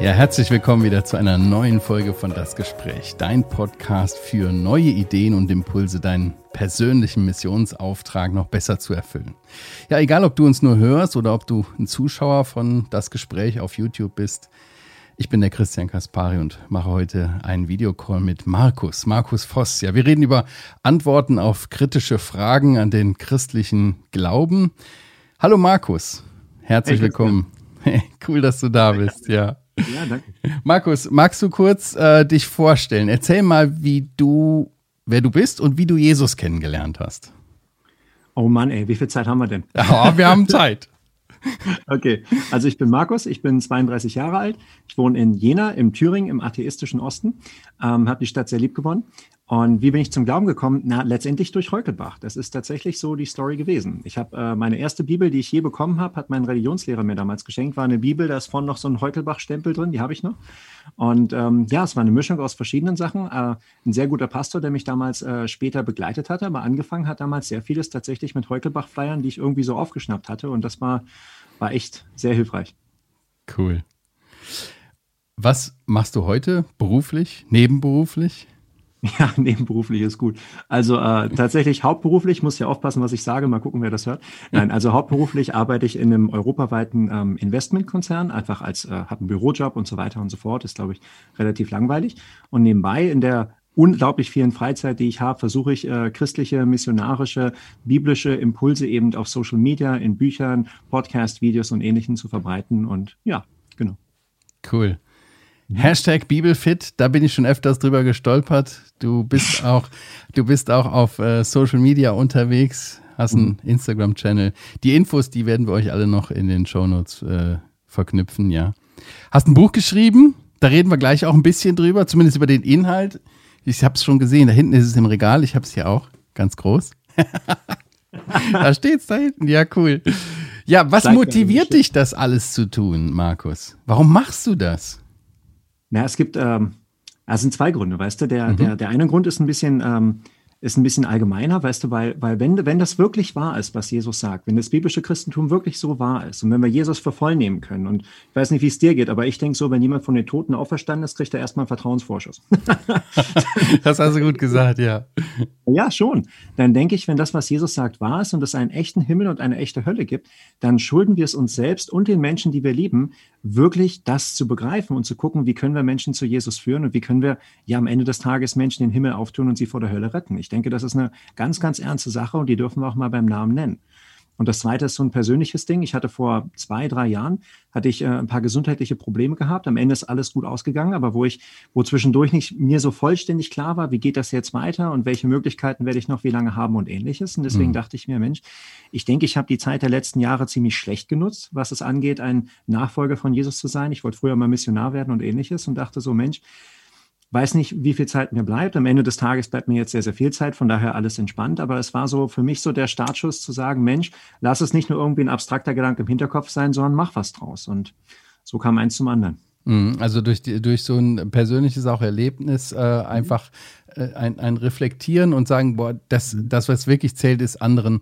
Ja, herzlich willkommen wieder zu einer neuen Folge von Das Gespräch, dein Podcast für neue Ideen und Impulse, deinen persönlichen Missionsauftrag noch besser zu erfüllen. Ja, egal ob du uns nur hörst oder ob du ein Zuschauer von Das Gespräch auf YouTube bist, ich bin der Christian Kaspari und mache heute einen Videocall mit Markus, Markus Voss. Ja, wir reden über Antworten auf kritische Fragen an den christlichen Glauben. Hallo Markus, herzlich hey, willkommen. Hey, cool, dass du da bist, ja. Ja, danke. Markus, magst du kurz äh, dich vorstellen? Erzähl mal, wie du, wer du bist und wie du Jesus kennengelernt hast. Oh Mann, ey, wie viel Zeit haben wir denn? Ja, wir haben Zeit. okay, also ich bin Markus, ich bin 32 Jahre alt. Ich wohne in Jena, im Thüringen, im atheistischen Osten. Ähm, habe die Stadt sehr lieb gewonnen und wie bin ich zum Glauben gekommen? Na, letztendlich durch Heukelbach. Das ist tatsächlich so die Story gewesen. Ich habe äh, meine erste Bibel, die ich je bekommen habe, hat mein Religionslehrer mir damals geschenkt. War eine Bibel, da ist vorne noch so ein Heukelbach-Stempel drin, die habe ich noch. Und ähm, ja, es war eine Mischung aus verschiedenen Sachen. Äh, ein sehr guter Pastor, der mich damals äh, später begleitet hatte, aber angefangen hat damals sehr vieles tatsächlich mit Heukelbach-Flyern, die ich irgendwie so aufgeschnappt hatte. Und das war, war echt sehr hilfreich. Cool. Was machst du heute beruflich, nebenberuflich? Ja, nebenberuflich ist gut. Also äh, tatsächlich hauptberuflich, muss ja aufpassen, was ich sage, mal gucken, wer das hört. Nein, also hauptberuflich arbeite ich in einem europaweiten ähm, Investmentkonzern, einfach als, äh, habe einen Bürojob und so weiter und so fort, ist, glaube ich, relativ langweilig. Und nebenbei in der unglaublich vielen Freizeit, die ich habe, versuche ich äh, christliche, missionarische, biblische Impulse eben auf Social Media, in Büchern, Podcast, Videos und Ähnlichem zu verbreiten. Und ja, genau. Cool. Hashtag Bibelfit, da bin ich schon öfters drüber gestolpert. Du bist auch, du bist auch auf äh, Social Media unterwegs, hast einen mhm. Instagram-Channel. Die Infos, die werden wir euch alle noch in den Shownotes äh, verknüpfen, ja. Hast ein Buch geschrieben, da reden wir gleich auch ein bisschen drüber, zumindest über den Inhalt. Ich habe es schon gesehen, da hinten ist es im Regal, ich habe es hier auch, ganz groß. da steht es da hinten, ja, cool. Ja, was motiviert dich, das alles zu tun, Markus? Warum machst du das? Na, es gibt, ähm, es sind zwei Gründe, weißt du. Der, mhm. der, der eine Grund ist ein bisschen, ähm, ist ein bisschen allgemeiner, weißt du, weil, weil wenn, wenn das wirklich wahr ist, was Jesus sagt, wenn das biblische Christentum wirklich so wahr ist und wenn wir Jesus für voll nehmen können und ich weiß nicht, wie es dir geht, aber ich denke so, wenn jemand von den Toten auferstanden ist, kriegt er erstmal einen Vertrauensvorschuss. das hast du gut gesagt, ja. Ja, schon. Dann denke ich, wenn das, was Jesus sagt, wahr ist und es einen echten Himmel und eine echte Hölle gibt, dann schulden wir es uns selbst und den Menschen, die wir lieben, wirklich das zu begreifen und zu gucken, wie können wir Menschen zu Jesus führen und wie können wir ja am Ende des Tages Menschen den Himmel auftun und sie vor der Hölle retten. Ich denke, das ist eine ganz, ganz ernste Sache und die dürfen wir auch mal beim Namen nennen. Und das zweite ist so ein persönliches Ding. Ich hatte vor zwei, drei Jahren, hatte ich äh, ein paar gesundheitliche Probleme gehabt. Am Ende ist alles gut ausgegangen, aber wo ich, wo zwischendurch nicht mir so vollständig klar war, wie geht das jetzt weiter und welche Möglichkeiten werde ich noch wie lange haben und ähnliches. Und deswegen mhm. dachte ich mir, Mensch, ich denke, ich habe die Zeit der letzten Jahre ziemlich schlecht genutzt, was es angeht, ein Nachfolger von Jesus zu sein. Ich wollte früher mal Missionar werden und ähnliches und dachte so, Mensch, Weiß nicht, wie viel Zeit mir bleibt. Am Ende des Tages bleibt mir jetzt sehr, sehr viel Zeit, von daher alles entspannt. Aber es war so für mich so der Startschuss zu sagen, Mensch, lass es nicht nur irgendwie ein abstrakter Gedanke im Hinterkopf sein, sondern mach was draus. Und so kam eins zum anderen. Mhm. Also durch, die, durch so ein persönliches auch Erlebnis äh, einfach äh, ein, ein Reflektieren und sagen, boah, das, das, was wirklich zählt, ist anderen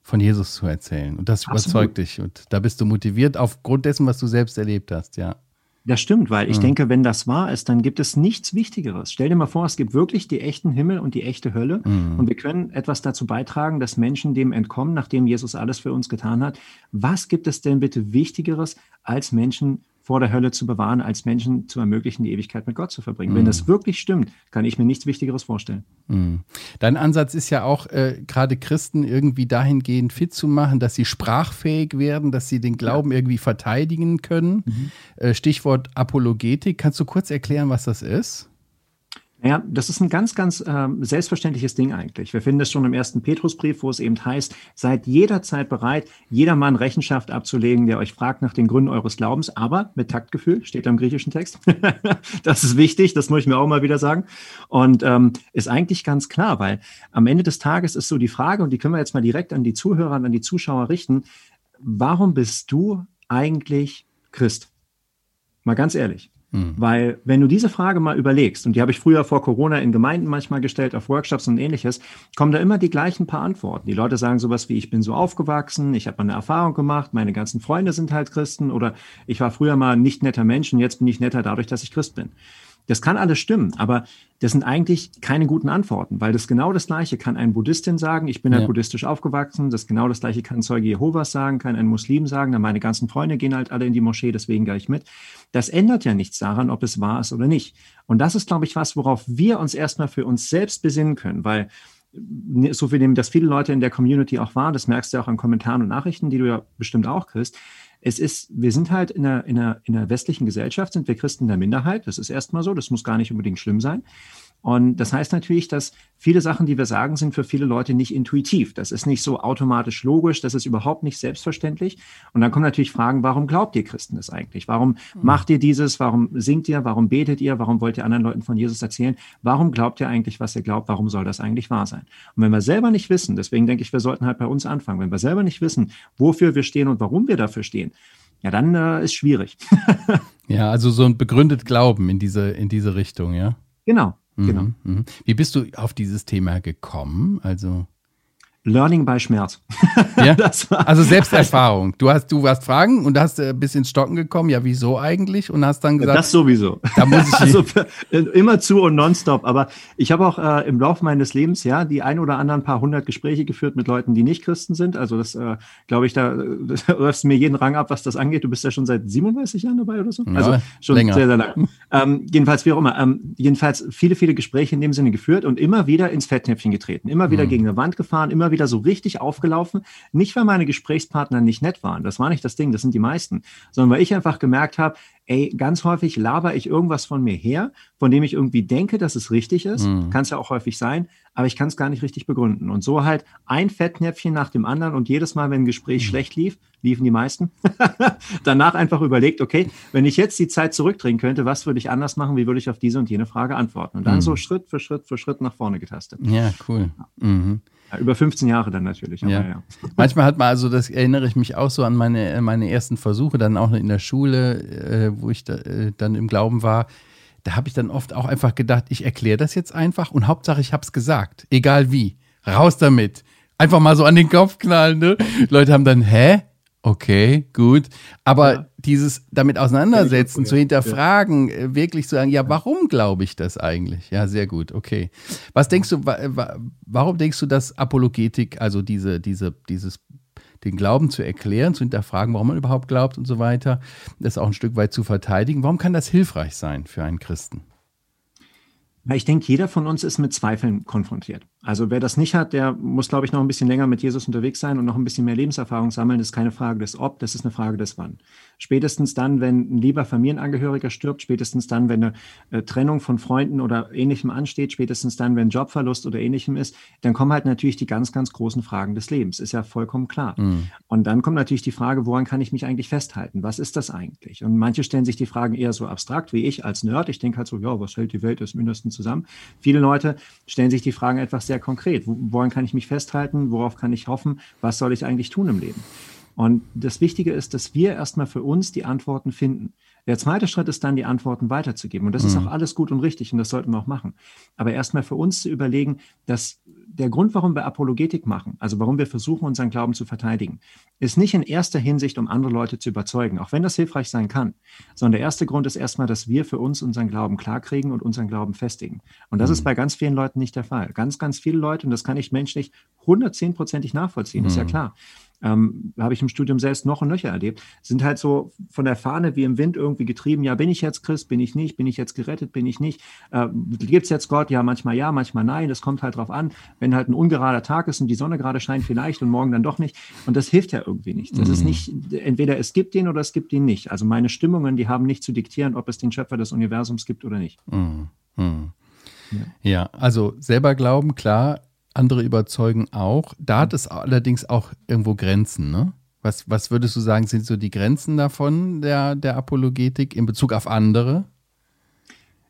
von Jesus zu erzählen. Und das Absolut. überzeugt dich. Und da bist du motiviert aufgrund dessen, was du selbst erlebt hast, ja. Das stimmt, weil ich mhm. denke, wenn das wahr ist, dann gibt es nichts Wichtigeres. Stell dir mal vor, es gibt wirklich die echten Himmel und die echte Hölle mhm. und wir können etwas dazu beitragen, dass Menschen dem entkommen, nachdem Jesus alles für uns getan hat. Was gibt es denn bitte Wichtigeres, als Menschen vor der Hölle zu bewahren, als Menschen zu ermöglichen, die Ewigkeit mit Gott zu verbringen. Mhm. Wenn das wirklich stimmt, kann ich mir nichts Wichtigeres vorstellen. Mhm. Dein Ansatz ist ja auch, äh, gerade Christen irgendwie dahingehend fit zu machen, dass sie sprachfähig werden, dass sie den Glauben ja. irgendwie verteidigen können. Mhm. Äh, Stichwort Apologetik. Kannst du kurz erklären, was das ist? Ja, das ist ein ganz, ganz äh, selbstverständliches Ding eigentlich. Wir finden das schon im ersten Petrusbrief, wo es eben heißt, seid jederzeit bereit, jedermann Rechenschaft abzulegen, der euch fragt nach den Gründen eures Glaubens, aber mit Taktgefühl, steht da im griechischen Text. das ist wichtig, das muss ich mir auch mal wieder sagen. Und ähm, ist eigentlich ganz klar, weil am Ende des Tages ist so die Frage, und die können wir jetzt mal direkt an die Zuhörer, an die Zuschauer richten, warum bist du eigentlich Christ? Mal ganz ehrlich. Mhm. Weil wenn du diese Frage mal überlegst, und die habe ich früher vor Corona in Gemeinden manchmal gestellt, auf Workshops und ähnliches, kommen da immer die gleichen paar Antworten. Die Leute sagen sowas wie, ich bin so aufgewachsen, ich habe eine Erfahrung gemacht, meine ganzen Freunde sind halt Christen oder ich war früher mal nicht netter Mensch und jetzt bin ich netter dadurch, dass ich Christ bin. Das kann alles stimmen, aber das sind eigentlich keine guten Antworten, weil das genau das Gleiche kann ein Buddhistin sagen, ich bin halt ja. buddhistisch aufgewachsen, das genau das Gleiche kann ein Zeuge Jehovas sagen, kann ein Muslim sagen, dann meine ganzen Freunde gehen halt alle in die Moschee, deswegen gehe ich mit. Das ändert ja nichts daran, ob es wahr ist oder nicht. Und das ist, glaube ich, was, worauf wir uns erstmal für uns selbst besinnen können, weil so viel nehmen das viele Leute in der Community auch wahr, das merkst du auch an Kommentaren und Nachrichten, die du ja bestimmt auch kriegst es ist, wir sind halt in der, in, der, in der westlichen Gesellschaft, sind wir Christen der Minderheit. Das ist erstmal so, das muss gar nicht unbedingt schlimm sein. Und das heißt natürlich, dass viele Sachen, die wir sagen, sind für viele Leute nicht intuitiv. Das ist nicht so automatisch logisch, das ist überhaupt nicht selbstverständlich. Und dann kommen natürlich Fragen, warum glaubt ihr Christen das eigentlich? Warum mhm. macht ihr dieses? Warum singt ihr? Warum betet ihr? Warum wollt ihr anderen Leuten von Jesus erzählen? Warum glaubt ihr eigentlich, was ihr glaubt? Warum soll das eigentlich wahr sein? Und wenn wir selber nicht wissen, deswegen denke ich, wir sollten halt bei uns anfangen, wenn wir selber nicht wissen, wofür wir stehen und warum wir dafür stehen, ja, dann äh, ist schwierig. ja, also so ein begründet Glauben in diese, in diese Richtung, ja? Genau, genau. Mhm, mh. Wie bist du auf dieses Thema gekommen? Also. Learning by Schmerz. Ja? also Selbsterfahrung. Du hast, du warst Fragen und hast ein bisschen ins Stocken gekommen. Ja, wieso eigentlich? Und hast dann gesagt. Das sowieso. Da muss ich also immer zu und nonstop. Aber ich habe auch äh, im Laufe meines Lebens ja die ein oder anderen paar hundert Gespräche geführt mit Leuten, die nicht Christen sind. Also das äh, glaube ich, da läufst mir jeden Rang ab, was das angeht. Du bist ja schon seit 37 Jahren dabei oder so. Ja, also schon länger. sehr, sehr lang. Ähm, jedenfalls, wie auch immer. Ähm, jedenfalls viele, viele Gespräche in dem Sinne geführt und immer wieder ins Fettnäpfchen getreten. Immer wieder mhm. gegen eine Wand gefahren, immer wieder so richtig aufgelaufen. Nicht, weil meine Gesprächspartner nicht nett waren. Das war nicht das Ding, das sind die meisten. Sondern weil ich einfach gemerkt habe, ey, ganz häufig laber ich irgendwas von mir her, von dem ich irgendwie denke, dass es richtig ist. Mhm. Kann es ja auch häufig sein, aber ich kann es gar nicht richtig begründen. Und so halt ein Fettnäpfchen nach dem anderen und jedes Mal, wenn ein Gespräch mhm. schlecht lief, liefen die meisten, danach einfach überlegt, okay, wenn ich jetzt die Zeit zurückdrehen könnte, was würde ich anders machen, wie würde ich auf diese und jene Frage antworten? Und dann mhm. so Schritt für Schritt für Schritt nach vorne getastet. Ja, cool. Mhm. Ja, über 15 Jahre dann natürlich. Ja. ja. Manchmal hat man, also das erinnere ich mich auch so an meine, meine ersten Versuche, dann auch in der Schule, äh, wo ich da, äh, dann im Glauben war. Da habe ich dann oft auch einfach gedacht, ich erkläre das jetzt einfach und Hauptsache ich habe es gesagt, egal wie. Raus damit. Einfach mal so an den Kopf knallen. Ne? Leute haben dann, hä? Okay, gut. Aber ja. dieses damit auseinandersetzen, zu hinterfragen, ja. Äh, wirklich zu sagen, ja, warum glaube ich das eigentlich? Ja, sehr gut, okay. Was denkst du, warum denkst du, dass Apologetik, also diese, diese, dieses, den Glauben zu erklären, zu hinterfragen, warum man überhaupt glaubt und so weiter, das auch ein Stück weit zu verteidigen, warum kann das hilfreich sein für einen Christen? Ich denke, jeder von uns ist mit Zweifeln konfrontiert. Also wer das nicht hat, der muss, glaube ich, noch ein bisschen länger mit Jesus unterwegs sein und noch ein bisschen mehr Lebenserfahrung sammeln. Das ist keine Frage des Ob, das ist eine Frage des Wann. Spätestens dann, wenn ein lieber Familienangehöriger stirbt, spätestens dann, wenn eine äh, Trennung von Freunden oder ähnlichem ansteht, spätestens dann, wenn Jobverlust oder ähnlichem ist, dann kommen halt natürlich die ganz, ganz großen Fragen des Lebens. Ist ja vollkommen klar. Mhm. Und dann kommt natürlich die Frage, woran kann ich mich eigentlich festhalten? Was ist das eigentlich? Und manche stellen sich die Fragen eher so abstrakt wie ich als Nerd. Ich denke halt so, ja, was hält die Welt des Mindesten zusammen? Viele Leute stellen sich die Fragen etwas sehr konkret. Woran kann ich mich festhalten? Worauf kann ich hoffen? Was soll ich eigentlich tun im Leben? Und das Wichtige ist, dass wir erstmal für uns die Antworten finden. Der zweite Schritt ist dann, die Antworten weiterzugeben. Und das mhm. ist auch alles gut und richtig und das sollten wir auch machen. Aber erstmal für uns zu überlegen, dass der Grund, warum wir Apologetik machen, also warum wir versuchen, unseren Glauben zu verteidigen, ist nicht in erster Hinsicht, um andere Leute zu überzeugen, auch wenn das hilfreich sein kann, sondern der erste Grund ist erstmal, dass wir für uns unseren Glauben klarkriegen und unseren Glauben festigen. Und das mhm. ist bei ganz vielen Leuten nicht der Fall. Ganz, ganz viele Leute, und das kann ich menschlich 110-prozentig nachvollziehen, mhm. ist ja mhm. klar ähm, habe ich im Studium selbst noch und nöcher erlebt, sind halt so von der Fahne wie im Wind irgendwie getrieben. Ja, bin ich jetzt Christ, bin ich nicht, bin ich jetzt gerettet, bin ich nicht. Äh, Gibt es jetzt Gott? Ja, manchmal ja, manchmal nein. Das kommt halt drauf an. Wenn halt ein ungerader Tag ist und die Sonne gerade scheint, vielleicht und morgen dann doch nicht. Und das hilft ja irgendwie nicht. Das mhm. ist nicht, entweder es gibt ihn oder es gibt ihn nicht. Also meine Stimmungen, die haben nicht zu diktieren, ob es den Schöpfer des Universums gibt oder nicht. Mhm. Mhm. Ja. ja, also selber glauben, klar, andere überzeugen auch. Da hat es allerdings auch irgendwo Grenzen, ne? Was, was würdest du sagen, sind so die Grenzen davon, der, der Apologetik in Bezug auf andere?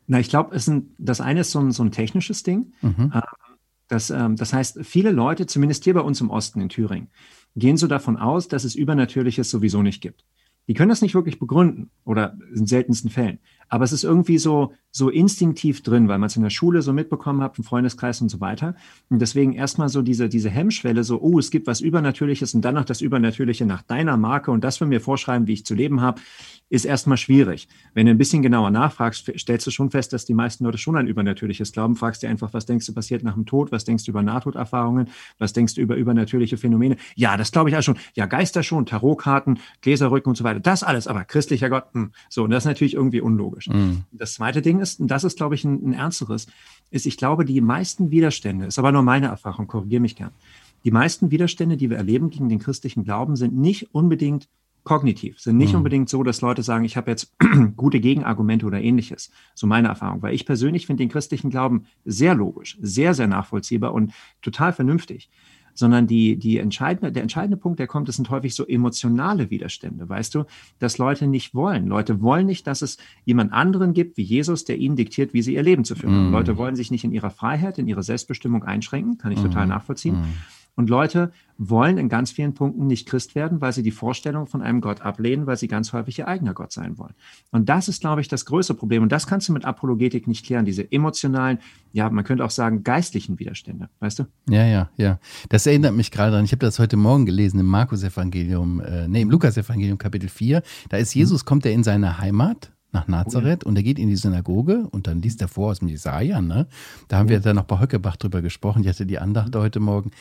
Na, ich glaube, das eine ist so ein, so ein technisches Ding. Mhm. Ähm, das, ähm, das heißt, viele Leute, zumindest hier bei uns im Osten in Thüringen, gehen so davon aus, dass es Übernatürliches sowieso nicht gibt. Die können das nicht wirklich begründen oder in seltensten Fällen. Aber es ist irgendwie so, so instinktiv drin, weil man es in der Schule so mitbekommen hat, im Freundeskreis und so weiter. Und deswegen erstmal so diese, diese Hemmschwelle, so, oh, es gibt was Übernatürliches und dann noch das Übernatürliche nach deiner Marke und das wir mir vorschreiben, wie ich zu leben habe, ist erstmal schwierig. Wenn du ein bisschen genauer nachfragst, stellst du schon fest, dass die meisten Leute schon an Übernatürliches glauben. Fragst dir einfach, was denkst du passiert nach dem Tod? Was denkst du über Nahtoderfahrungen? Was denkst du über übernatürliche Phänomene? Ja, das glaube ich auch schon. Ja, Geister schon, Tarotkarten, Gläserrücken und so weiter. Das alles, aber christlicher Gott, mh. Hm. so, und das ist natürlich irgendwie unlogisch. Mhm. Das zweite Ding ist, und das ist, glaube ich, ein, ein ernsteres, ist, ich glaube, die meisten Widerstände, ist aber nur meine Erfahrung, korrigiere mich gern. Die meisten Widerstände, die wir erleben gegen den christlichen Glauben, sind nicht unbedingt kognitiv, sind nicht mhm. unbedingt so, dass Leute sagen, ich habe jetzt gute Gegenargumente oder ähnliches. So meine Erfahrung. Weil ich persönlich finde den christlichen Glauben sehr logisch, sehr, sehr nachvollziehbar und total vernünftig sondern die, die entscheidende, der entscheidende Punkt, der kommt, das sind häufig so emotionale Widerstände, weißt du, dass Leute nicht wollen. Leute wollen nicht, dass es jemand anderen gibt wie Jesus, der ihnen diktiert, wie sie ihr Leben zu führen. Mm. Leute wollen sich nicht in ihrer Freiheit, in ihrer Selbstbestimmung einschränken, kann ich mm. total nachvollziehen. Mm. Und Leute wollen in ganz vielen Punkten nicht Christ werden, weil sie die Vorstellung von einem Gott ablehnen, weil sie ganz häufig ihr eigener Gott sein wollen. Und das ist, glaube ich, das größte Problem. Und das kannst du mit Apologetik nicht klären, diese emotionalen, ja, man könnte auch sagen, geistlichen Widerstände, weißt du? Ja, ja, ja. Das erinnert mich gerade daran, ich habe das heute Morgen gelesen im Markus-Evangelium, äh, nee, im Lukas-Evangelium Kapitel 4. Da ist Jesus, kommt er in seine Heimat nach Nazareth und er geht in die Synagoge und dann liest er vor aus dem Jesaja, ne? Da haben wir dann noch bei Höckebach drüber gesprochen. Ich hatte die Andacht heute Morgen.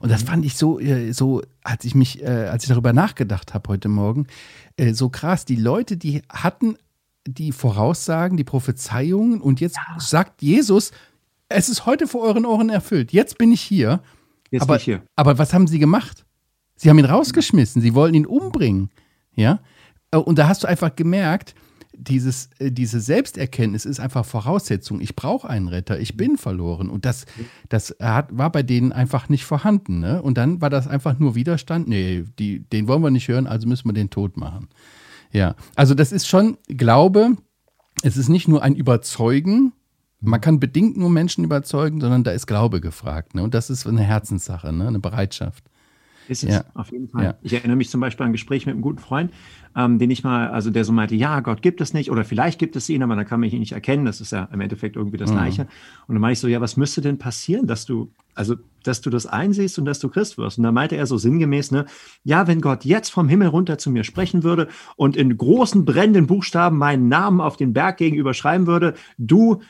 Und das fand ich so, äh, so, als ich mich, äh, als ich darüber nachgedacht habe heute Morgen, äh, so krass. Die Leute, die hatten die Voraussagen, die Prophezeiungen und jetzt ja. sagt Jesus, es ist heute vor euren Ohren erfüllt. Jetzt bin ich hier. Jetzt aber, bin ich hier. Aber was haben sie gemacht? Sie haben ihn rausgeschmissen. Sie wollen ihn umbringen. Ja? Und da hast du einfach gemerkt, dieses, äh, diese Selbsterkenntnis ist einfach Voraussetzung. Ich brauche einen Retter, ich bin verloren. Und das, das hat, war bei denen einfach nicht vorhanden. Ne? Und dann war das einfach nur Widerstand. Nee, die, den wollen wir nicht hören, also müssen wir den tot machen. Ja, also das ist schon Glaube. Es ist nicht nur ein Überzeugen. Man kann bedingt nur Menschen überzeugen, sondern da ist Glaube gefragt. Ne? Und das ist eine Herzenssache, ne? eine Bereitschaft. Ist es, ja. auf jeden Fall. Ja. Ich erinnere mich zum Beispiel an ein Gespräch mit einem guten Freund, ähm, den ich mal, also der so meinte, ja, Gott gibt es nicht oder vielleicht gibt es ihn, aber dann kann man ihn nicht erkennen. Das ist ja im Endeffekt irgendwie das mhm. Gleiche. Und dann meinte ich so, ja, was müsste denn passieren, dass du, also, dass du das einsiehst und dass du Christ wirst? Und dann meinte er so sinngemäß, ne, ja, wenn Gott jetzt vom Himmel runter zu mir sprechen würde und in großen brennenden Buchstaben meinen Namen auf den Berg gegenüber schreiben würde, du,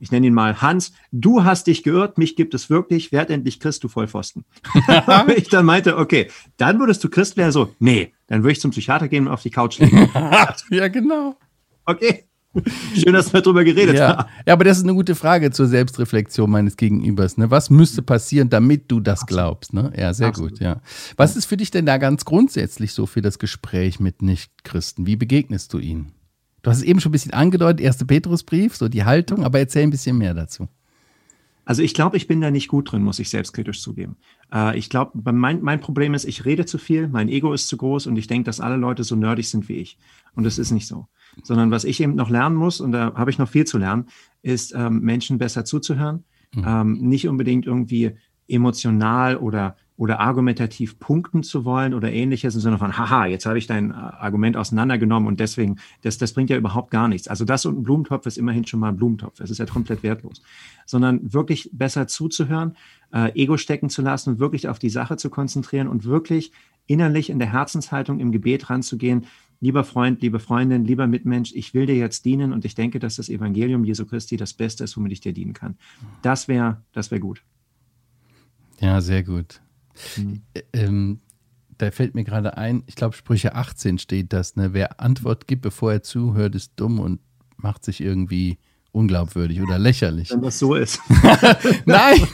ich nenne ihn mal Hans, du hast dich geirrt, mich gibt es wirklich, werd endlich Christ, du Vollpfosten. ich dann meinte, okay, dann würdest du Christ werden, so, nee, dann würde ich zum Psychiater gehen und auf die Couch legen. ja, genau. Okay. Schön, dass wir darüber geredet ja. haben. Ja, aber das ist eine gute Frage zur Selbstreflexion meines Gegenübers. Ne? Was müsste passieren, damit du das Absolut. glaubst? Ne? Ja, sehr Absolut. gut, ja. Was ist für dich denn da ganz grundsätzlich so für das Gespräch mit Nichtchristen? Wie begegnest du ihnen? Du hast es eben schon ein bisschen angedeutet, erste Petrusbrief, so die Haltung, aber erzähl ein bisschen mehr dazu. Also ich glaube, ich bin da nicht gut drin, muss ich selbstkritisch zugeben. Äh, ich glaube, mein, mein Problem ist, ich rede zu viel, mein Ego ist zu groß und ich denke, dass alle Leute so nerdig sind wie ich. Und das ist nicht so. Sondern was ich eben noch lernen muss, und da habe ich noch viel zu lernen, ist ähm, Menschen besser zuzuhören. Mhm. Ähm, nicht unbedingt irgendwie emotional oder oder argumentativ punkten zu wollen oder ähnliches Sinne von, haha, jetzt habe ich dein äh, Argument auseinandergenommen und deswegen, das, das bringt ja überhaupt gar nichts. Also das und ein Blumentopf ist immerhin schon mal ein Blumentopf. Das ist ja komplett wertlos. Sondern wirklich besser zuzuhören, äh, Ego stecken zu lassen und wirklich auf die Sache zu konzentrieren und wirklich innerlich in der Herzenshaltung im Gebet ranzugehen. Lieber Freund, liebe Freundin, lieber Mitmensch, ich will dir jetzt dienen und ich denke, dass das Evangelium Jesu Christi das Beste ist, womit ich dir dienen kann. Das wäre, das wäre gut. Ja, sehr gut. Mhm. Ähm, da fällt mir gerade ein, ich glaube, Sprüche 18 steht das, ne? Wer Antwort gibt, bevor er zuhört, ist dumm und macht sich irgendwie unglaubwürdig oder lächerlich. Wenn das so ist. nein,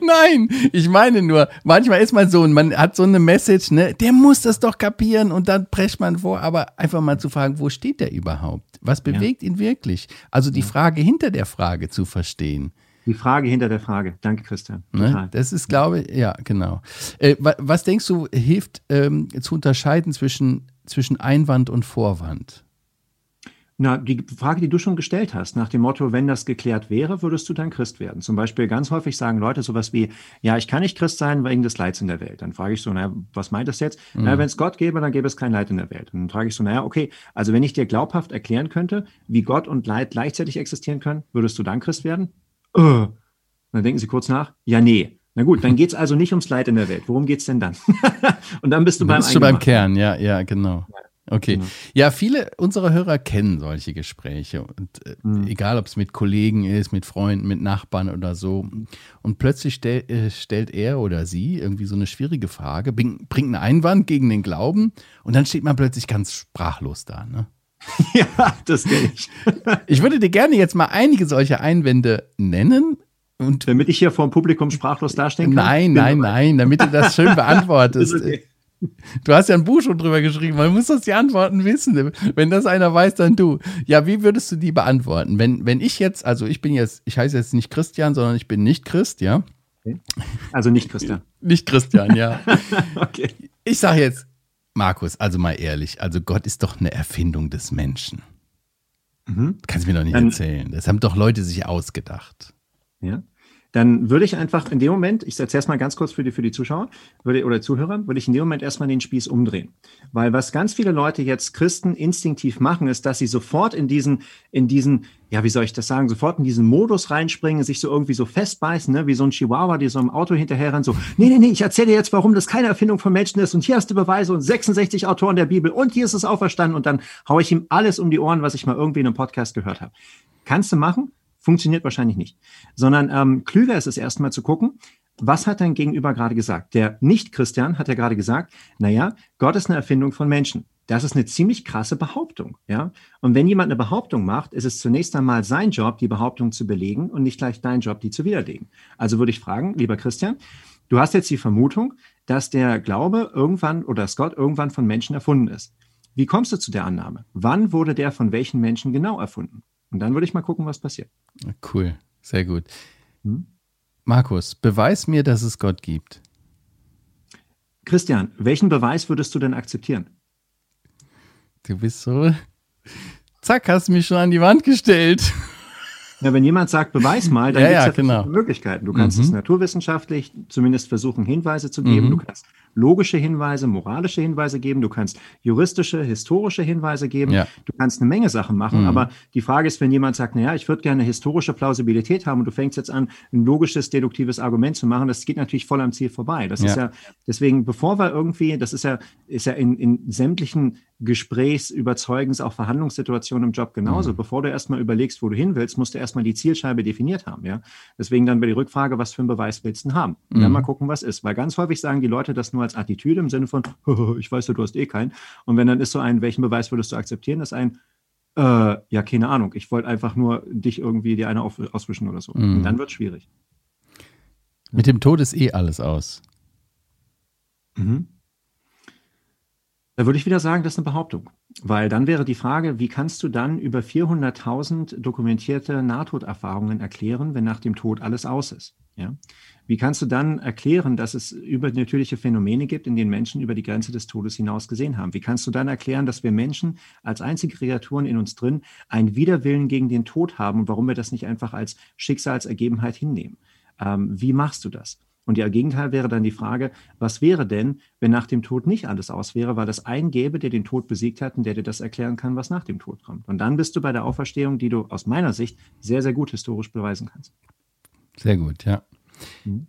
nein, ich meine nur, manchmal ist man so und man hat so eine Message, ne, der muss das doch kapieren und dann prescht man vor, aber einfach mal zu fragen, wo steht der überhaupt? Was bewegt ja. ihn wirklich? Also die Frage hinter der Frage zu verstehen. Die Frage hinter der Frage. Danke, Christian. Ne? Das ist, glaube ich, ja, genau. Äh, was denkst du, hilft ähm, zu unterscheiden zwischen, zwischen Einwand und Vorwand? Na, die Frage, die du schon gestellt hast, nach dem Motto, wenn das geklärt wäre, würdest du dann Christ werden? Zum Beispiel ganz häufig sagen Leute sowas wie, ja, ich kann nicht Christ sein wegen des Leids in der Welt. Dann frage ich so, naja, was meint das jetzt? Mhm. Naja, wenn es Gott gäbe, dann gäbe es kein Leid in der Welt. Und dann frage ich so, naja, okay, also wenn ich dir glaubhaft erklären könnte, wie Gott und Leid gleichzeitig existieren können, würdest du dann Christ werden? Uh. Dann denken sie kurz nach, ja, nee. Na gut, dann geht es also nicht ums Leid in der Welt. Worum geht es denn dann? und dann bist du beim, bist du beim Kern, ja, ja, genau. Okay. Genau. Ja, viele unserer Hörer kennen solche Gespräche. Und äh, mhm. egal, ob es mit Kollegen ist, mit Freunden, mit Nachbarn oder so. Und plötzlich stell, äh, stellt er oder sie irgendwie so eine schwierige Frage, bringt, bringt einen Einwand gegen den Glauben und dann steht man plötzlich ganz sprachlos da. Ne? ja, das kenne ich. ich würde dir gerne jetzt mal einige solche Einwände nennen. Und damit ich hier vor dem Publikum sprachlos dastehen kann? Nein, nein, nein, damit du das schön beantwortest. okay. Du hast ja ein Buch schon drüber geschrieben, man muss das die Antworten wissen. Wenn das einer weiß, dann du. Ja, wie würdest du die beantworten? Wenn, wenn ich jetzt, also ich bin jetzt, ich heiße jetzt nicht Christian, sondern ich bin nicht Christ, ja? Also nicht Christian. Nicht Christian, ja. okay. Ich sage jetzt, Markus, also mal ehrlich, also Gott ist doch eine Erfindung des Menschen. Mhm. Kannst du mir doch nicht dann, erzählen. Das haben doch Leute sich ausgedacht. Ja dann würde ich einfach in dem Moment, ich setze erstmal ganz kurz für die, für die Zuschauer würde, oder Zuhörer, würde ich in dem Moment erstmal den Spieß umdrehen. Weil was ganz viele Leute jetzt Christen instinktiv machen, ist, dass sie sofort in diesen, in diesen, ja, wie soll ich das sagen, sofort in diesen Modus reinspringen, sich so irgendwie so festbeißen, ne, wie so ein Chihuahua, die so im Auto hinterher rennt, so, nee, nee, nee, ich erzähle dir jetzt, warum das keine Erfindung von Menschen ist und hier hast du Beweise und 66 Autoren der Bibel und hier ist es auferstanden und dann haue ich ihm alles um die Ohren, was ich mal irgendwie in einem Podcast gehört habe. Kannst du machen, Funktioniert wahrscheinlich nicht. Sondern ähm, klüger ist es erstmal zu gucken, was hat dein Gegenüber gerade gesagt? Der Nicht-Christian hat ja gerade gesagt, naja, Gott ist eine Erfindung von Menschen. Das ist eine ziemlich krasse Behauptung, ja. Und wenn jemand eine Behauptung macht, ist es zunächst einmal sein Job, die Behauptung zu belegen und nicht gleich dein Job, die zu widerlegen. Also würde ich fragen, lieber Christian, du hast jetzt die Vermutung, dass der Glaube irgendwann oder dass Gott irgendwann von Menschen erfunden ist. Wie kommst du zu der Annahme? Wann wurde der von welchen Menschen genau erfunden? Und dann würde ich mal gucken, was passiert. Cool, sehr gut. Hm? Markus, beweis mir, dass es Gott gibt. Christian, welchen Beweis würdest du denn akzeptieren? Du bist so. Zack, hast du mich schon an die Wand gestellt. Ja, wenn jemand sagt, beweis mal, dann ja, gibt es ja, ja genau. Möglichkeiten. Du kannst mhm. es naturwissenschaftlich zumindest versuchen, Hinweise zu geben. Mhm. Du kannst logische Hinweise, moralische Hinweise geben, du kannst juristische, historische Hinweise geben, ja. du kannst eine Menge Sachen machen, mhm. aber die Frage ist, wenn jemand sagt, naja, ich würde gerne eine historische Plausibilität haben und du fängst jetzt an, ein logisches, deduktives Argument zu machen, das geht natürlich voll am Ziel vorbei. Das ja. ist ja, deswegen, bevor wir irgendwie, das ist ja, ist ja in, in sämtlichen Gesprächs-, Überzeugens-, auch Verhandlungssituationen im Job genauso. Mhm. Bevor du erstmal überlegst, wo du hin willst, musst du erstmal die Zielscheibe definiert haben, ja. Deswegen dann bei die Rückfrage, was für einen Beweis willst du haben? Und dann mhm. mal gucken, was ist. Weil ganz häufig sagen die Leute das nur als Attitüde im Sinne von, ich weiß ja, du hast eh keinen. Und wenn dann ist so ein, welchen Beweis würdest du akzeptieren? Ist ein, äh, ja, keine Ahnung, ich wollte einfach nur dich irgendwie die eine auf, auswischen oder so. Mhm. Und dann wird es schwierig. Mit dem Tod ist eh alles aus. Mhm. Da würde ich wieder sagen, das ist eine Behauptung. Weil dann wäre die Frage, wie kannst du dann über 400.000 dokumentierte Nahtoderfahrungen erklären, wenn nach dem Tod alles aus ist? Ja? Wie kannst du dann erklären, dass es übernatürliche Phänomene gibt, in denen Menschen über die Grenze des Todes hinaus gesehen haben? Wie kannst du dann erklären, dass wir Menschen als einzige Kreaturen in uns drin einen Widerwillen gegen den Tod haben und warum wir das nicht einfach als Schicksalsergebenheit hinnehmen? Ähm, wie machst du das? Und ihr Gegenteil wäre dann die Frage, was wäre denn, wenn nach dem Tod nicht alles aus wäre, weil es einen gäbe, der den Tod besiegt hat und der dir das erklären kann, was nach dem Tod kommt. Und dann bist du bei der Auferstehung, die du aus meiner Sicht sehr, sehr gut historisch beweisen kannst. Sehr gut, ja. Mhm.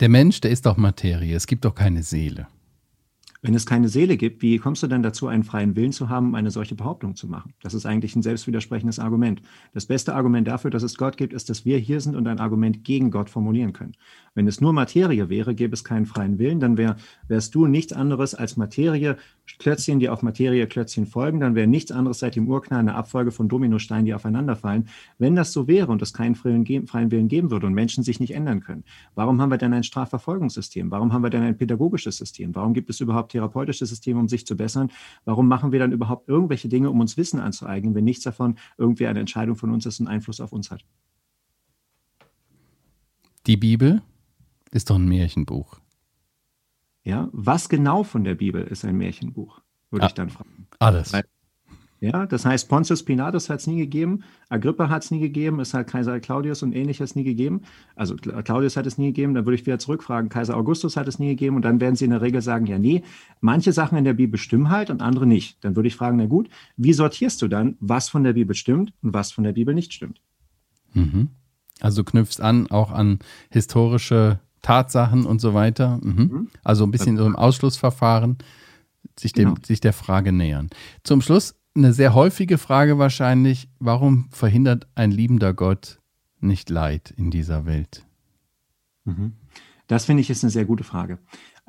Der Mensch, der ist doch Materie, es gibt doch keine Seele. Wenn es keine Seele gibt, wie kommst du denn dazu, einen freien Willen zu haben, eine solche Behauptung zu machen? Das ist eigentlich ein selbstwidersprechendes Argument. Das beste Argument dafür, dass es Gott gibt, ist, dass wir hier sind und ein Argument gegen Gott formulieren können. Wenn es nur Materie wäre, gäbe es keinen freien Willen, dann wär, wärst du nichts anderes als Materie, Klötzchen, die auf Materie Klötzchen folgen, dann wäre nichts anderes seit dem Urknall eine Abfolge von Dominosteinen, die aufeinanderfallen. Wenn das so wäre und es keinen freien Willen geben würde und Menschen sich nicht ändern können, warum haben wir denn ein Strafverfolgungssystem? Warum haben wir denn ein pädagogisches System? Warum gibt es überhaupt therapeutische Systeme, um sich zu bessern? Warum machen wir dann überhaupt irgendwelche Dinge, um uns Wissen anzueignen, wenn nichts davon irgendwie eine Entscheidung von uns ist und Einfluss auf uns hat? Die Bibel ist doch ein Märchenbuch. Ja, was genau von der Bibel ist ein Märchenbuch, würde ah, ich dann fragen. Alles. Weil, Ja, das heißt, Pontius Pilatus hat es nie gegeben, Agrippa hat es nie gegeben, es hat Kaiser Claudius und ähnliches nie gegeben. Also Claudius hat es nie gegeben, dann würde ich wieder zurückfragen, Kaiser Augustus hat es nie gegeben und dann werden sie in der Regel sagen, ja, nee, manche Sachen in der Bibel stimmen halt und andere nicht. Dann würde ich fragen, na gut, wie sortierst du dann, was von der Bibel stimmt und was von der Bibel nicht stimmt? Mhm. Also knüpfst an auch an historische Tatsachen und so weiter. Mhm. Mhm. Also ein bisschen so im Ausschlussverfahren sich, dem, genau. sich der Frage nähern. Zum Schluss eine sehr häufige Frage wahrscheinlich, warum verhindert ein liebender Gott nicht Leid in dieser Welt? Mhm. Das finde ich ist eine sehr gute Frage.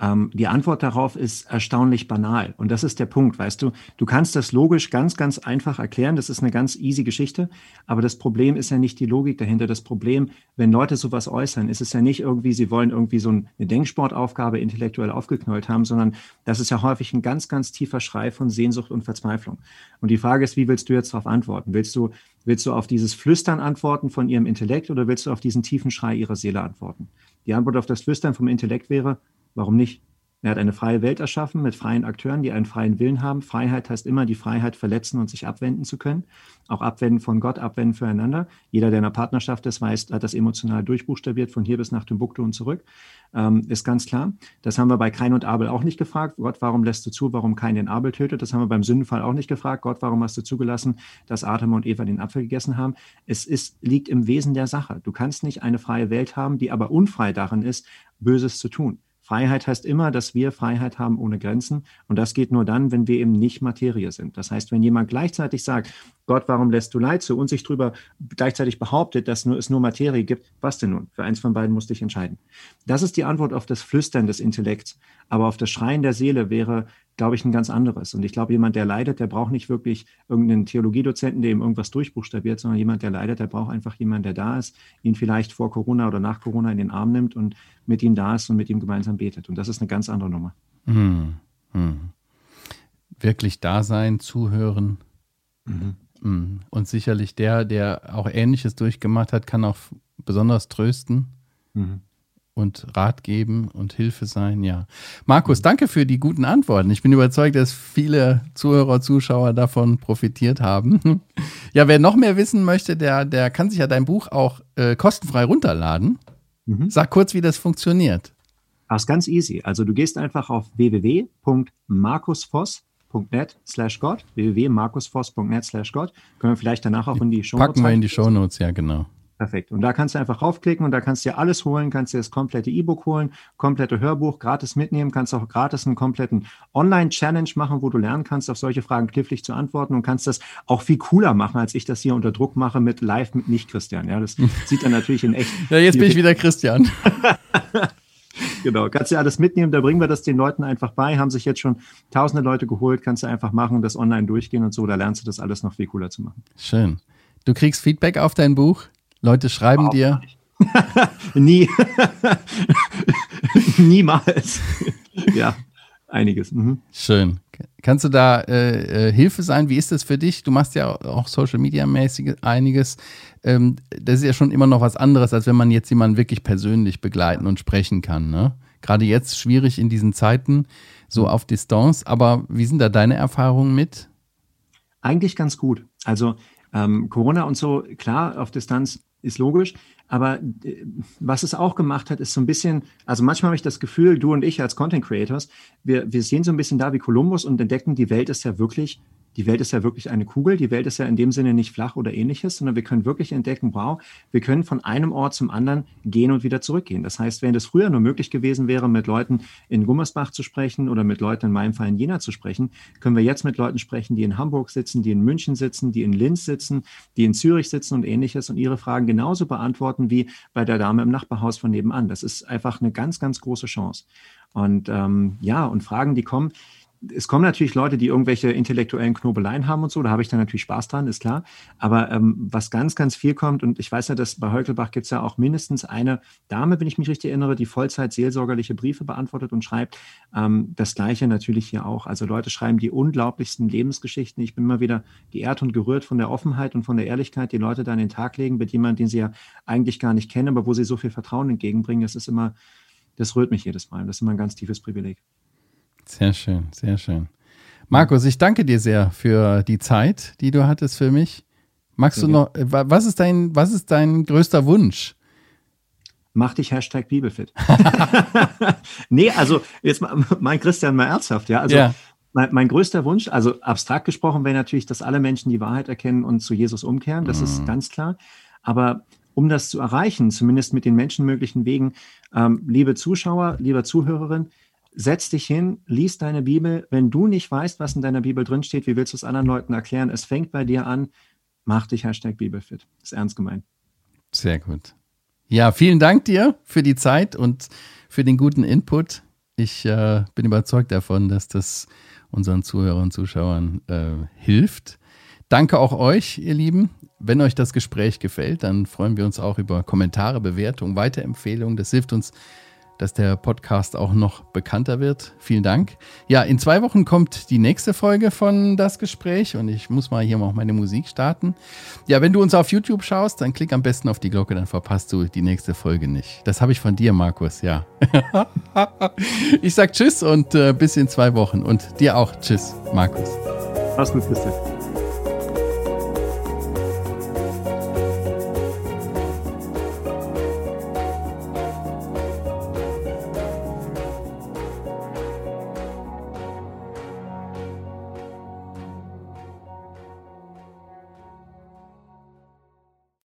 Ähm, die Antwort darauf ist erstaunlich banal. Und das ist der Punkt, weißt du. Du kannst das logisch ganz, ganz einfach erklären. Das ist eine ganz easy Geschichte. Aber das Problem ist ja nicht die Logik dahinter. Das Problem, wenn Leute sowas äußern, ist es ja nicht irgendwie, sie wollen irgendwie so eine Denksportaufgabe intellektuell aufgeknollt haben, sondern das ist ja häufig ein ganz, ganz tiefer Schrei von Sehnsucht und Verzweiflung. Und die Frage ist, wie willst du jetzt darauf antworten? Willst du, willst du auf dieses Flüstern antworten von ihrem Intellekt oder willst du auf diesen tiefen Schrei ihrer Seele antworten? Die Antwort auf das Flüstern vom Intellekt wäre, Warum nicht? Er hat eine freie Welt erschaffen mit freien Akteuren, die einen freien Willen haben. Freiheit heißt immer die Freiheit, verletzen und sich abwenden zu können. Auch abwenden von Gott, abwenden füreinander. Jeder, der in einer Partnerschaft ist, weiß, hat das emotional durchbuchstabiert, von hier bis nach Timbuktu und zurück. Ähm, ist ganz klar. Das haben wir bei Kain und Abel auch nicht gefragt. Gott, warum lässt du zu, warum Kain den Abel tötet? Das haben wir beim Sündenfall auch nicht gefragt. Gott, warum hast du zugelassen, dass Adam und Eva den Apfel gegessen haben? Es ist, liegt im Wesen der Sache. Du kannst nicht eine freie Welt haben, die aber unfrei darin ist, Böses zu tun. Freiheit heißt immer, dass wir Freiheit haben ohne Grenzen. Und das geht nur dann, wenn wir eben nicht Materie sind. Das heißt, wenn jemand gleichzeitig sagt, Gott, warum lässt du Leid zu und sich darüber gleichzeitig behauptet, dass es nur Materie gibt, was denn nun? Für eins von beiden musste ich entscheiden. Das ist die Antwort auf das Flüstern des Intellekts. Aber auf das Schreien der Seele wäre glaube ich, ein ganz anderes. Und ich glaube, jemand, der leidet, der braucht nicht wirklich irgendeinen Theologiedozenten, der ihm irgendwas durchbuchstabiert, sondern jemand, der leidet, der braucht einfach jemanden, der da ist, ihn vielleicht vor Corona oder nach Corona in den Arm nimmt und mit ihm da ist und mit ihm gemeinsam betet. Und das ist eine ganz andere Nummer. Hm, hm. Wirklich da sein, zuhören. Mhm. Hm. Und sicherlich der, der auch Ähnliches durchgemacht hat, kann auch besonders trösten. Mhm und Rat geben und Hilfe sein, ja. Markus, danke für die guten Antworten. Ich bin überzeugt, dass viele Zuhörer, Zuschauer davon profitiert haben. Ja, wer noch mehr wissen möchte, der, der kann sich ja dein Buch auch äh, kostenfrei runterladen. Mhm. Sag kurz, wie das funktioniert. Das ist ganz easy. Also du gehst einfach auf www.markusvoss.net slash Gott, www.markusvoss.net slash Gott. Können wir vielleicht danach auch in die Show Notes Packen wir in die Show Notes, ja genau. Perfekt. Und da kannst du einfach raufklicken und da kannst du dir alles holen, kannst dir das komplette E-Book holen, komplette Hörbuch gratis mitnehmen, kannst auch gratis einen kompletten Online-Challenge machen, wo du lernen kannst, auf solche Fragen knifflig zu antworten und kannst das auch viel cooler machen, als ich das hier unter Druck mache mit live mit nicht Christian. Ja, das sieht dann natürlich in echt. ja, jetzt bin ich wieder Christian. genau, kannst du alles mitnehmen, da bringen wir das den Leuten einfach bei, haben sich jetzt schon tausende Leute geholt, kannst du einfach machen, das online durchgehen und so, da lernst du das alles noch viel cooler zu machen. Schön. Du kriegst Feedback auf dein Buch? Leute schreiben oh, dir. Nie. Niemals. ja, einiges. Mhm. Schön. Kannst du da äh, äh, Hilfe sein? Wie ist das für dich? Du machst ja auch Social Media mäßig einiges. Ähm, das ist ja schon immer noch was anderes, als wenn man jetzt jemanden wirklich persönlich begleiten und sprechen kann. Ne? Gerade jetzt schwierig in diesen Zeiten, so auf Distanz. Aber wie sind da deine Erfahrungen mit? Eigentlich ganz gut. Also ähm, Corona und so, klar, auf Distanz ist logisch. Aber äh, was es auch gemacht hat, ist so ein bisschen, also manchmal habe ich das Gefühl, du und ich als Content Creators, wir, wir sehen so ein bisschen da wie Kolumbus und entdecken, die Welt ist ja wirklich die Welt ist ja wirklich eine Kugel. Die Welt ist ja in dem Sinne nicht flach oder ähnliches, sondern wir können wirklich entdecken, wow, wir können von einem Ort zum anderen gehen und wieder zurückgehen. Das heißt, wenn es früher nur möglich gewesen wäre, mit Leuten in Gummersbach zu sprechen oder mit Leuten in meinem Fall in Jena zu sprechen, können wir jetzt mit Leuten sprechen, die in Hamburg sitzen, die in München sitzen, die in Linz sitzen, die in Zürich sitzen und ähnliches und ihre Fragen genauso beantworten wie bei der Dame im Nachbarhaus von nebenan. Das ist einfach eine ganz, ganz große Chance. Und ähm, ja, und Fragen, die kommen, es kommen natürlich Leute, die irgendwelche intellektuellen Knobeleien haben und so, da habe ich dann natürlich Spaß dran, ist klar. Aber ähm, was ganz, ganz viel kommt, und ich weiß ja, dass bei Heukelbach gibt es ja auch mindestens eine Dame, wenn ich mich richtig erinnere, die Vollzeit seelsorgerliche Briefe beantwortet und schreibt. Ähm, das gleiche natürlich hier auch. Also Leute schreiben die unglaublichsten Lebensgeschichten. Ich bin immer wieder geehrt und gerührt von der Offenheit und von der Ehrlichkeit, die Leute da an den Tag legen mit jemandem, den sie ja eigentlich gar nicht kennen, aber wo sie so viel Vertrauen entgegenbringen. Das ist immer, das rührt mich jedes Mal. Das ist immer ein ganz tiefes Privileg. Sehr schön, sehr schön. Markus, ich danke dir sehr für die Zeit, die du hattest für mich. Magst du noch, äh, was ist dein, was ist dein größter Wunsch? Mach dich Hashtag Bibelfit. nee, also jetzt mal, mein Christian mal ernsthaft, ja. Also ja. Mein, mein, größter Wunsch, also abstrakt gesprochen, wäre natürlich, dass alle Menschen die Wahrheit erkennen und zu Jesus umkehren. Das mhm. ist ganz klar. Aber um das zu erreichen, zumindest mit den menschenmöglichen Wegen, ähm, liebe Zuschauer, lieber Zuhörerin, setz dich hin, lies deine Bibel. Wenn du nicht weißt, was in deiner Bibel drinsteht, wie willst du es anderen Leuten erklären? Es fängt bei dir an. Mach dich Hashtag Bibelfit. Ist ernst gemeint. Sehr gut. Ja, vielen Dank dir für die Zeit und für den guten Input. Ich äh, bin überzeugt davon, dass das unseren Zuhörern und Zuschauern äh, hilft. Danke auch euch, ihr Lieben. Wenn euch das Gespräch gefällt, dann freuen wir uns auch über Kommentare, Bewertungen, Weiterempfehlungen. Das hilft uns dass der Podcast auch noch bekannter wird. Vielen Dank. Ja, in zwei Wochen kommt die nächste Folge von Das Gespräch und ich muss mal hier mal meine Musik starten. Ja, wenn du uns auf YouTube schaust, dann klick am besten auf die Glocke, dann verpasst du die nächste Folge nicht. Das habe ich von dir, Markus, ja. ich sag Tschüss und äh, bis in zwei Wochen und dir auch Tschüss, Markus. Mach's gut, Christian.